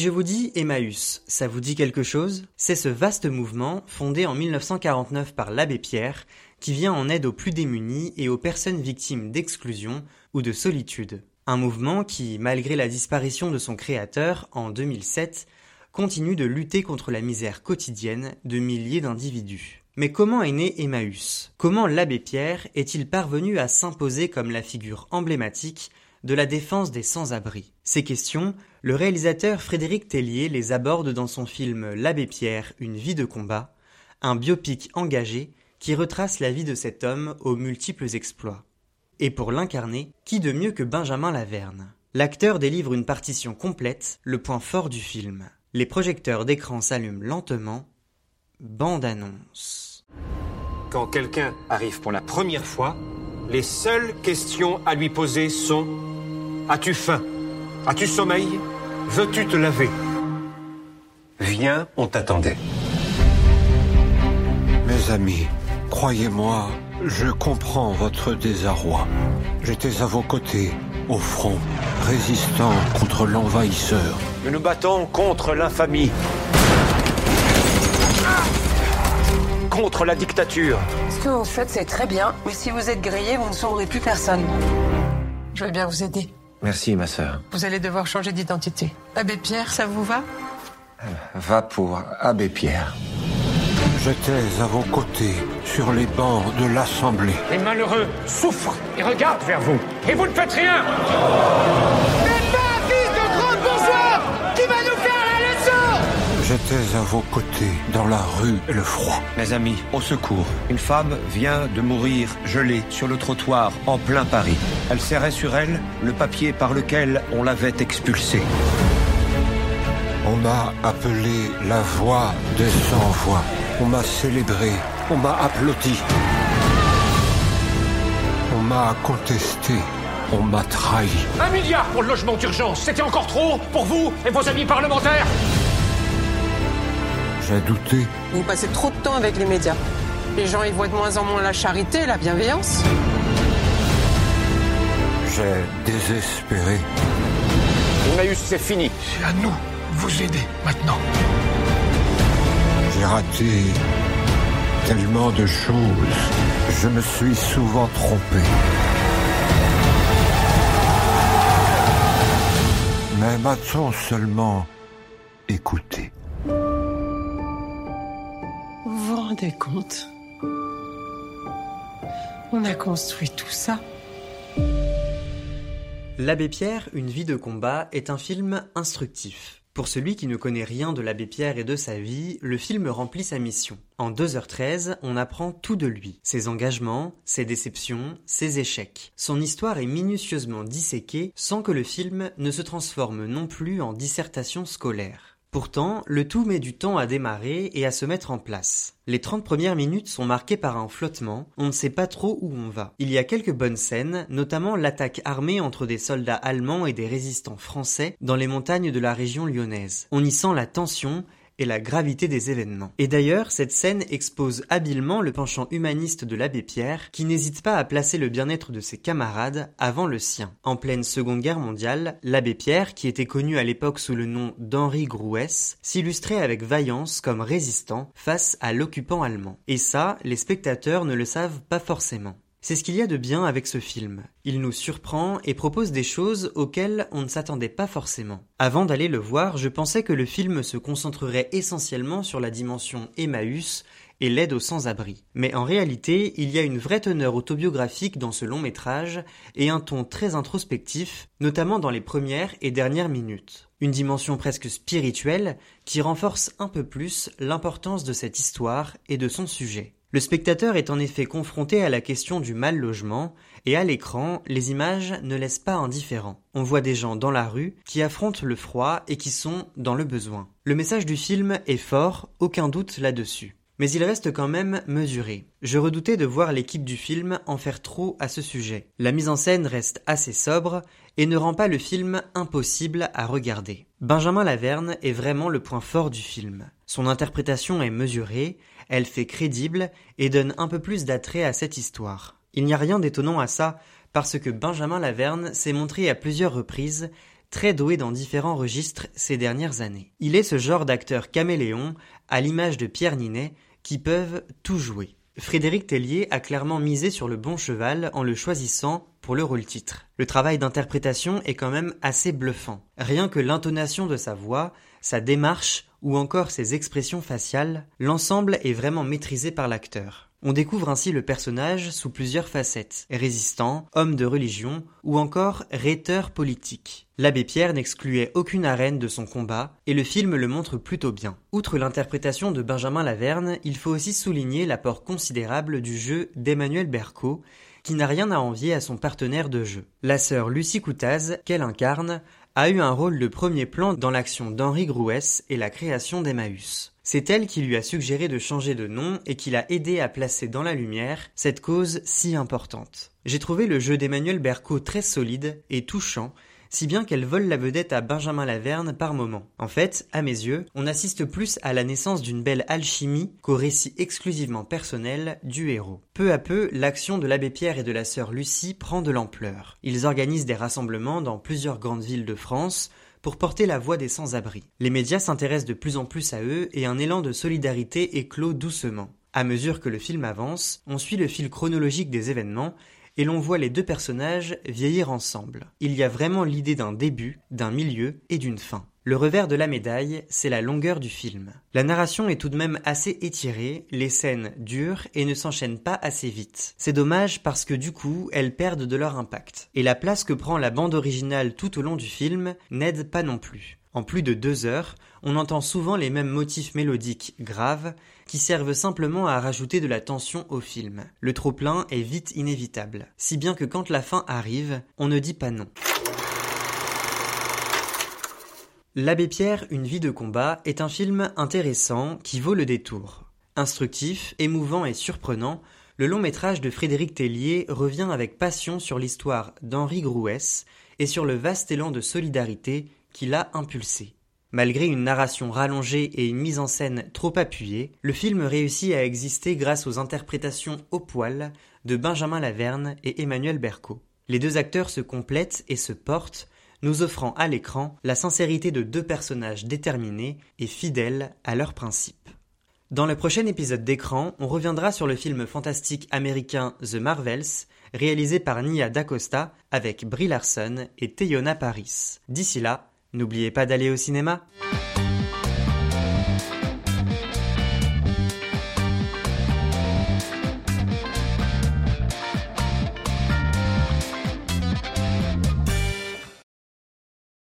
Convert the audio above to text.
Si je vous dis Emmaüs, ça vous dit quelque chose? C'est ce vaste mouvement, fondé en 1949 par l'abbé Pierre, qui vient en aide aux plus démunis et aux personnes victimes d'exclusion ou de solitude. Un mouvement qui, malgré la disparition de son créateur en 2007, continue de lutter contre la misère quotidienne de milliers d'individus. Mais comment est né Emmaüs? Comment l'abbé Pierre est-il parvenu à s'imposer comme la figure emblématique de la défense des sans-abri Ces questions, le réalisateur Frédéric Tellier les aborde dans son film L'abbé Pierre, une vie de combat, un biopic engagé qui retrace la vie de cet homme aux multiples exploits. Et pour l'incarner, qui de mieux que Benjamin Laverne? L'acteur délivre une partition complète, le point fort du film. Les projecteurs d'écran s'allument lentement. Bande annonce. Quand quelqu'un arrive pour la première fois, les seules questions à lui poser sont As-tu faim? As-tu sommeil? Veux-tu te laver? Viens, on t'attendait. Mes amis, croyez-moi, je comprends votre désarroi. J'étais à vos côtés, au front, résistant contre l'envahisseur. Nous nous battons contre l'infamie. Contre la dictature. Ce que vous faites, c'est très bien, mais si vous êtes grillé, vous ne sauverez plus personne. Je vais bien vous aider. Merci, ma sœur. Vous allez devoir changer d'identité. Abbé Pierre, ça vous va? Va pour Abbé Pierre. J'étais à vos côtés, sur les bancs de l'Assemblée. Les malheureux souffrent et regardent vers vous. Et vous ne faites rien J'étais à vos côtés, dans la rue et le froid. Mes amis, au secours. Une femme vient de mourir gelée sur le trottoir en plein Paris. Elle serrait sur elle le papier par lequel on l'avait expulsée. On m'a appelé la voix des sans-voix. On m'a célébré. On m'a applaudi. On m'a contesté. On m'a trahi. Un milliard pour le logement d'urgence, c'était encore trop pour vous et vos amis parlementaires J'ai douté. Vous passez trop de temps avec les médias. Les gens y voient de moins en moins la charité et la bienveillance. J'ai désespéré. Emmaüs, c'est fini. C'est à nous de vous aider maintenant. J'ai raté tellement de choses. Je me suis souvent trompé. Mais m'a-t-on seulement écouté? On a construit tout ça. L'abbé Pierre, une vie de combat est un film instructif. Pour celui qui ne connaît rien de l'abbé Pierre et de sa vie, le film remplit sa mission. En 2h13, on apprend tout de lui. Ses engagements, ses déceptions, ses échecs. Son histoire est minutieusement disséquée sans que le film ne se transforme non plus en dissertation scolaire. Pourtant, le tout met du temps à démarrer et à se mettre en place. Les 30 premières minutes sont marquées par un flottement, on ne sait pas trop où on va. Il y a quelques bonnes scènes, notamment l'attaque armée entre des soldats allemands et des résistants français dans les montagnes de la région lyonnaise. On y sent la tension et la gravité des événements. Et d'ailleurs, cette scène expose habilement le penchant humaniste de l'abbé Pierre, qui n'hésite pas à placer le bien-être de ses camarades avant le sien. En pleine Seconde Guerre mondiale, l'abbé Pierre, qui était connu à l'époque sous le nom d'Henri Grouès, s'illustrait avec vaillance comme résistant face à l'occupant allemand. Et ça, les spectateurs ne le savent pas forcément. C'est ce qu'il y a de bien avec ce film. Il nous surprend et propose des choses auxquelles on ne s'attendait pas forcément. Avant d'aller le voir, je pensais que le film se concentrerait essentiellement sur la dimension Emmaüs et l'aide aux sans-abri. Mais en réalité, il y a une vraie teneur autobiographique dans ce long métrage et un ton très introspectif, notamment dans les premières et dernières minutes. Une dimension presque spirituelle qui renforce un peu plus l'importance de cette histoire et de son sujet. Le spectateur est en effet confronté à la question du mal logement, et à l'écran, les images ne laissent pas indifférent. On voit des gens dans la rue qui affrontent le froid et qui sont dans le besoin. Le message du film est fort, aucun doute là-dessus. Mais il reste quand même mesuré. Je redoutais de voir l'équipe du film en faire trop à ce sujet. La mise en scène reste assez sobre et ne rend pas le film impossible à regarder. Benjamin Laverne est vraiment le point fort du film. Son interprétation est mesurée, elle fait crédible et donne un peu plus d'attrait à cette histoire. Il n'y a rien d'étonnant à ça, parce que Benjamin Laverne s'est montré à plusieurs reprises très doué dans différents registres ces dernières années. Il est ce genre d'acteur caméléon, à l'image de Pierre Ninet, qui peuvent tout jouer. Frédéric Tellier a clairement misé sur le bon cheval en le choisissant pour le rôle titre. Le travail d'interprétation est quand même assez bluffant. Rien que l'intonation de sa voix, sa démarche ou encore ses expressions faciales, l'ensemble est vraiment maîtrisé par l'acteur. On découvre ainsi le personnage sous plusieurs facettes, résistant, homme de religion ou encore rhéteur politique. L'abbé Pierre n'excluait aucune arène de son combat et le film le montre plutôt bien. Outre l'interprétation de Benjamin Laverne, il faut aussi souligner l'apport considérable du jeu d'Emmanuel Berco qui n'a rien à envier à son partenaire de jeu. La sœur Lucie Coutaz, qu'elle incarne, a eu un rôle de premier plan dans l'action d'Henri Grouès et la création d'Emmaüs. C'est elle qui lui a suggéré de changer de nom et qui l'a aidé à placer dans la lumière cette cause si importante. J'ai trouvé le jeu d'Emmanuel Berco très solide et touchant, si bien qu'elle vole la vedette à Benjamin Laverne par moment. En fait, à mes yeux, on assiste plus à la naissance d'une belle alchimie qu'au récit exclusivement personnel du héros. Peu à peu, l'action de l'abbé Pierre et de la sœur Lucie prend de l'ampleur. Ils organisent des rassemblements dans plusieurs grandes villes de France, pour porter la voix des sans-abri. Les médias s'intéressent de plus en plus à eux et un élan de solidarité éclot doucement. À mesure que le film avance, on suit le fil chronologique des événements et l'on voit les deux personnages vieillir ensemble. Il y a vraiment l'idée d'un début, d'un milieu et d'une fin. Le revers de la médaille, c'est la longueur du film. La narration est tout de même assez étirée, les scènes durent et ne s'enchaînent pas assez vite. C'est dommage parce que du coup, elles perdent de leur impact. Et la place que prend la bande originale tout au long du film n'aide pas non plus. En plus de deux heures, on entend souvent les mêmes motifs mélodiques graves qui servent simplement à rajouter de la tension au film. Le trop-plein est vite inévitable, si bien que quand la fin arrive, on ne dit pas non. L'Abbé Pierre, une vie de combat est un film intéressant qui vaut le détour. Instructif, émouvant et surprenant, le long métrage de Frédéric Tellier revient avec passion sur l'histoire d'Henri Grouès et sur le vaste élan de solidarité qui l'a impulsé. Malgré une narration rallongée et une mise en scène trop appuyée, le film réussit à exister grâce aux interprétations au poil de Benjamin Laverne et Emmanuel Berco. Les deux acteurs se complètent et se portent nous offrant à l'écran la sincérité de deux personnages déterminés et fidèles à leurs principes. Dans le prochain épisode d'écran, on reviendra sur le film fantastique américain The Marvels, réalisé par Nia DaCosta avec Brie Larson et Teyona Paris. D'ici là, n'oubliez pas d'aller au cinéma.